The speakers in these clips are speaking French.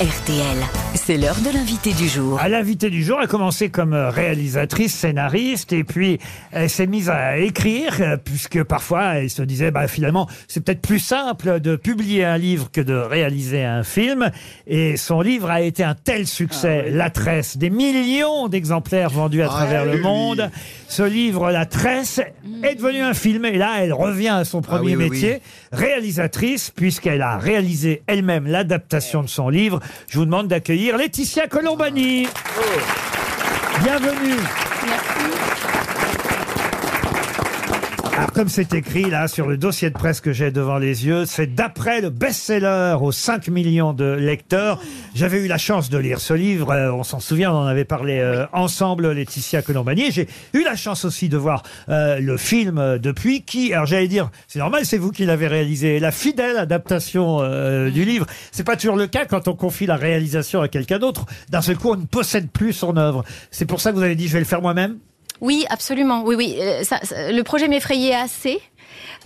RTL. C'est l'heure de l'invité du jour. À l'invité du jour, elle a commencé comme euh, réalisatrice, scénariste, et puis elle s'est mise à écrire, euh, puisque parfois elle se disait, bah, finalement, c'est peut-être plus simple de publier un livre que de réaliser un film. Et son livre a été un tel succès, La Tresse, des millions d'exemplaires vendus à travers le monde. Ce livre, La Tresse, est devenu un film, et là, elle revient à son premier oui, oui, métier, réalisatrice, puisqu'elle a réalisé elle-même l'adaptation de son livre. Je vous demande d'accueillir Laetitia Colombani. Bienvenue. Alors, comme c'est écrit là sur le dossier de presse que j'ai devant les yeux, c'est d'après le best-seller aux 5 millions de lecteurs. J'avais eu la chance de lire ce livre, euh, on s'en souvient, on en avait parlé euh, ensemble, Laetitia Colombani. J'ai eu la chance aussi de voir euh, le film depuis, qui, alors j'allais dire, c'est normal, c'est vous qui l'avez réalisé, la fidèle adaptation du livre. C'est pas toujours le cas quand on confie la réalisation à quelqu'un d'autre. D'un seul coup, on ne possède plus son œuvre. C'est pour ça que vous avez dit, je vais le faire moi-même Oui, absolument. Oui, oui. Euh, ça- ça- le projet m'effrayait assez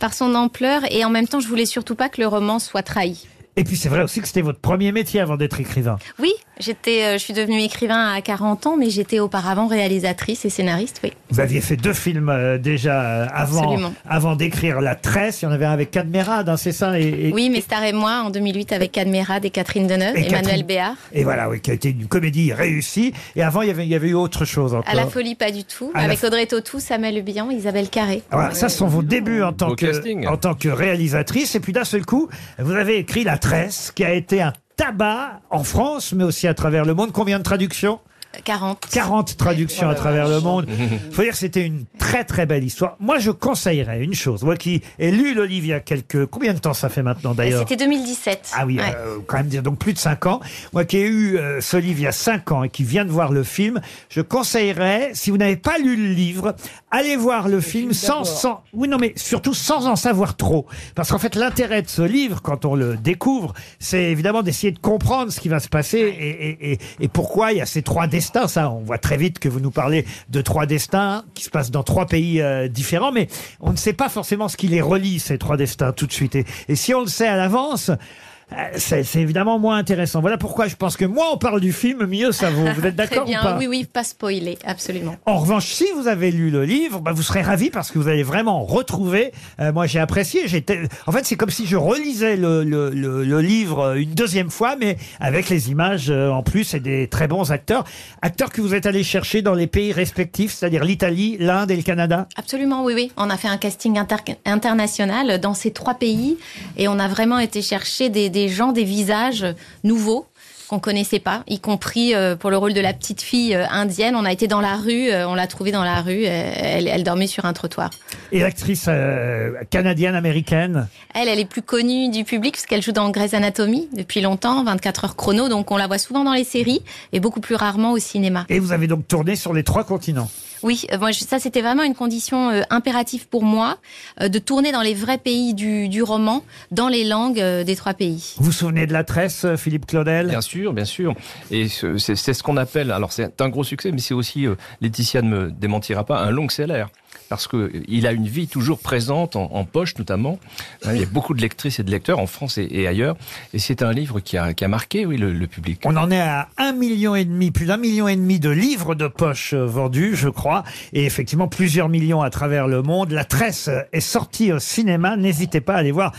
par son ampleur et en même temps, je voulais surtout pas que le roman soit trahi. Et puis c'est vrai aussi que c'était votre premier métier avant d'être écrivain. Oui, j'étais, euh, je suis devenue écrivain à 40 ans, mais j'étais auparavant réalisatrice et scénariste. Oui. Vous aviez fait deux films euh, déjà euh, avant, Absolument. avant d'écrire La Tresse. Il y en avait un avec Cadmerade, hein, c'est ça et, et- Oui, mais Star et moi en 2008 avec Cadmerade et Catherine Deneuve, Et Emmanuel Catherine- Béard. Et voilà, oui, qui a été une comédie réussie. Et avant, il y avait, il y avait eu autre chose encore. À la folie, pas du tout. À avec Audrey Tautou, Samuel Le Bihan, Isabelle Carré. Voilà, ça, ce sont vos débuts en tant, que, casting. en tant que réalisatrice. Et puis d'un seul coup, vous avez écrit La Tresse, qui a été un tabac en France, mais aussi à travers le monde. Combien de traductions? 40. 40 traductions à travers le monde. faut dire que c'était une très très belle histoire. Moi, je conseillerais une chose. Moi qui ai lu le livre il y a quelques... Combien de temps ça fait maintenant d'ailleurs? C'était 2017. Ah oui, Ouais. euh, quand même dire donc plus de 5 ans. Moi qui ai eu euh, ce livre il y a 5 ans et qui vient de voir le film, je conseillerais, si vous n'avez pas lu le livre, allez voir le, film sans, sans... Oui, non, mais surtout sans en savoir trop. Parce qu'en fait, l'intérêt de ce livre, quand on le découvre, c'est évidemment d'essayer de comprendre ce qui va se passer et, et, et, et pourquoi il y a ces trois destins. Ça, on voit très vite que vous nous parlez de trois destins qui se passent dans trois pays euh, différents, mais on ne sait pas forcément ce qui les relie, ces trois destins, tout de suite. Et, si on le sait à l'avance, c'est c'est évidemment moins intéressant. Voilà pourquoi je pense que moins on parle du film, mieux ça vaut. Vous êtes Très d'accord ou bien. pas Oui, oui, pas spoiler, absolument. en revanche, si vous avez lu le livre, bah, vous serez ravi parce que vous allez vraiment retrouver. euh, moi, j'ai apprécié. J'étais. En fait, c'est comme si je relisais le, le, le, le livre euh, une deuxième fois, mais avec les images euh, en plus et des très bons acteurs, acteurs que vous êtes allés chercher dans les pays respectifs, c'est-à-dire l'Italie, l'Inde et le Canada. Absolument, oui, oui. On a fait un casting inter- international dans ces trois pays et on a vraiment été chercher des, des gens, des visages nouveaux qu'on connaissait pas, y compris euh, pour le rôle de la petite fille euh, indienne. On a été dans la rue, euh, on l'a trouvée dans la rue, elle, elle dormait sur un trottoir. Et l'actrice euh, canadienne-américaine. Elle, elle est plus connue du public parce qu'elle joue dans Grey's Anatomy depuis longtemps, 24 heures chrono, donc on la voit souvent dans les séries et beaucoup plus rarement au cinéma. Et vous avez donc tourné sur les trois continents. Oui, euh, moi, je- ça c'était vraiment une condition euh, impérative pour moi euh, de tourner dans les vrais pays du, du roman, dans les langues euh, des trois pays. Vous vous souvenez de la tresse, Philippe Claudel? Bien sûr, bien sûr. Et ce- c'est ce qu'on appelle, alors c'est un gros succès, mais c'est aussi, euh, Laetitia ne me démentira pas, un long seller. Parce que euh, il a une vie toujours présente, en, en poche notamment. Il y a beaucoup de lectrices et de lecteurs en France et, et ailleurs. Et c'est un livre qui a, qui a marqué, oui, le, le public. On en est à un million et demi, plus d'un million et demi de livres de poche euh, vendus, je crois, et effectivement plusieurs millions à travers le monde. La Tresse est sortie au cinéma. N'hésitez pas à aller voir.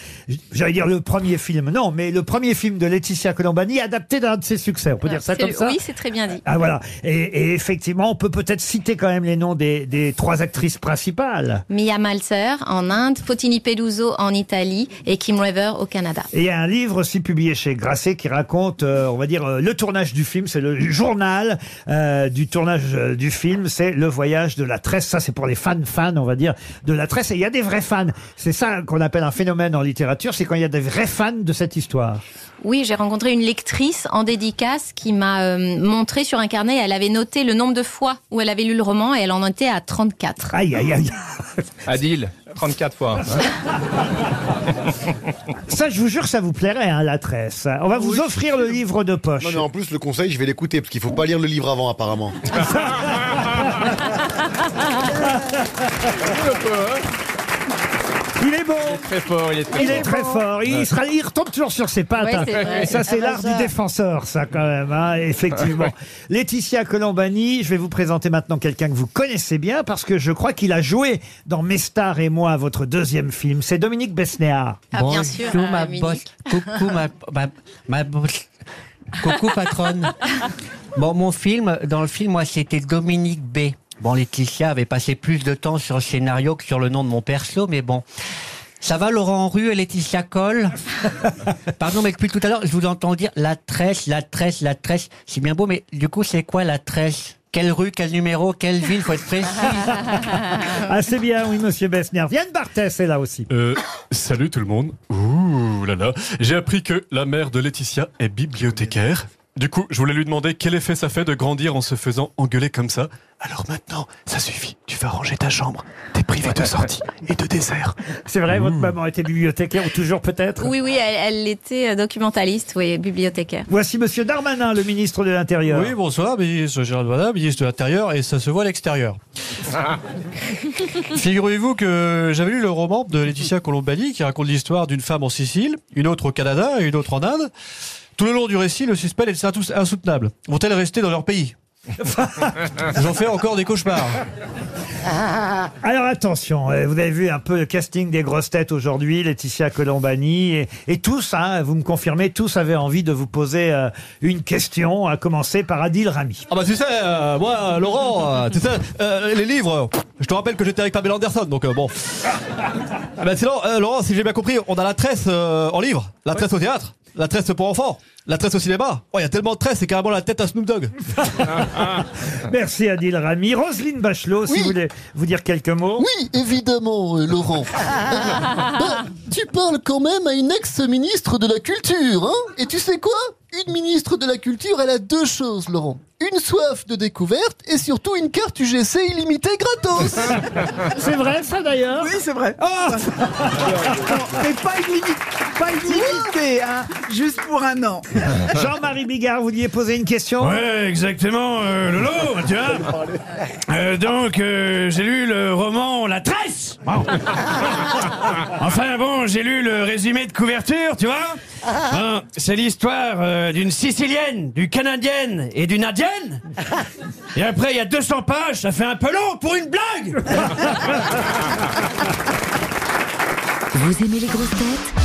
J'allais dire le premier film, non, mais le premier film de Laetitia Colombani adapté d'un de ses succès. On peut dire ça C'est- comme ça. Oui, c'est très bien dit. Ah voilà. Et, et effectivement, on peut peut-être citer quand même les noms des, des trois actrices principales. Mia Malzer en Inde, Fotini Peluso en Italie et Kim River au Canada. Et il y a un livre aussi publié chez Grasset qui raconte, euh, on va dire, euh, le tournage du film. C'est le journal euh, du tournage du film. C'est le voyage de la tresse. Ça, c'est pour les fans fans, on va dire, de la tresse. Et il y a des vrais fans. C'est ça qu'on appelle un phénomène en littérature. C'est quand il y a des vrais fans de cette histoire. Oui, j'ai rencontré une lectrice en dédicace qui m'a euh, montré sur un carnet, elle avait noté le nombre de fois où elle avait lu le roman et elle en était à 34. Aïe, aïe, aïe. Adil, 34 fois. Ça, je vous jure, ça vous plairait, hein, la tresse. On va vous offrir le livre de poche. Non, mais en plus, le conseil, je vais l'écouter parce qu'il faut pas lire le livre avant, apparemment. Il est bon. Très fort, il est très Il fort. est très fort. Il, sera, il retombe toujours sur ses pattes. Ouais, hein. c'est vrai. Ça, c'est Ah bah l'art ça. du défenseur, ça, quand même. hein, effectivement. Laetitia Colombani, je vais vous présenter maintenant quelqu'un que vous connaissez bien parce que je crois qu'il a joué dans Mes stars et moi, votre deuxième film. C'est Dominique Besnéard. Ah, bien sûr, Bonjour, euh, ma Munich. boss. Coucou ma, ma, ma boss. Coucou patronne. Bon, mon film, dans le film, moi, c'était Dominique B. Bon, Laetitia avait passé plus de temps sur le scénario que sur le nom de mon perso, mais bon. Ça va, Laurent Rue et Laetitia Coll Pardon, mais depuis tout à l'heure, je vous entends dire la tresse, la tresse, la tresse. C'est bien beau, mais du coup, c'est quoi la tresse? Quelle rue, quel numéro, quelle ville Faut être précis. Ah, c'est bien, oui, monsieur Besnéard. Yann Barthès est là aussi. Euh, salut tout le monde. Ouh là là. J'ai appris que la mère de Laetitia est bibliothécaire. Du coup, je voulais lui demander quel effet ça fait de grandir en se faisant engueuler comme ça. Alors maintenant, ça suffit. Tu vas ranger ta chambre. T'es privé de sortie et de dessert. C'est vrai, votre maman était bibliothécaire ou toujours peut-être Oui, oui, elle, elle était euh, documentaliste, oui, bibliothécaire. Voici monsieur Darmanin, le ministre de l'Intérieur. Oui, bonsoir, ministre Gérald Darmanin, ministre de l'Intérieur, et ça se voit à l'extérieur. Figurez-vous que j'avais lu le roman de Laetitia Colombani qui raconte l'histoire d'une femme en Sicile, une autre au Canada et une autre en Inde. Tout le long du récit, le suspect est tous insoutenable. Vont-elles rester dans leur pays J'en fais encore des cauchemars. Alors attention, euh, vous avez vu un peu le casting des grosses têtes aujourd'hui, Laetitia Colombani, et, et tous, hein, vous me confirmez, tous avaient envie de vous poser euh, une question, à commencer par Adil Rami. Ah bah tu sais, euh, moi, Laurent, euh, tu sais, euh, les livres, je te rappelle que j'étais avec Pamela Anderson, donc euh, bon. Ah bah sinon, euh, Laurent, si j'ai bien compris, on a la tresse euh, en livre, la tresse au théâtre, la tresse pour enfants, la tresse au cinéma. Oh, il y a tellement de tresse, c'est carrément la tête à Snoop Dogg. Merci Adil Rami. Roselyne Bachelot, si Oui. vous voulez vous dire quelques mots. Oui, évidemment, euh, Laurent. Bah, tu parles quand même à une ex-ministre de la Culture, hein Et tu sais quoi? Une ministre de la Culture, elle a deux choses, Laurent. Une soif de découverte et surtout une carte UGC illimitée gratos. C'est vrai ça d'ailleurs Oui, c'est vrai. Oh Mais pas illimité, pas illimité, hein, juste pour un an. Jean-Marie Bigard, vous vouliez poser une question? Ouais, exactement, euh, Lolo, tu vois. Euh, donc, euh, j'ai lu le roman La Tresse. Bon. enfin bon, j'ai lu le résumé de couverture, tu vois. Hein, c'est l'histoire euh, d'une Sicilienne, d'une Canadienne et d'une Indienne. Et après, il y a 200 pages, ça fait un peu long pour une blague. Vous aimez les grosses têtes?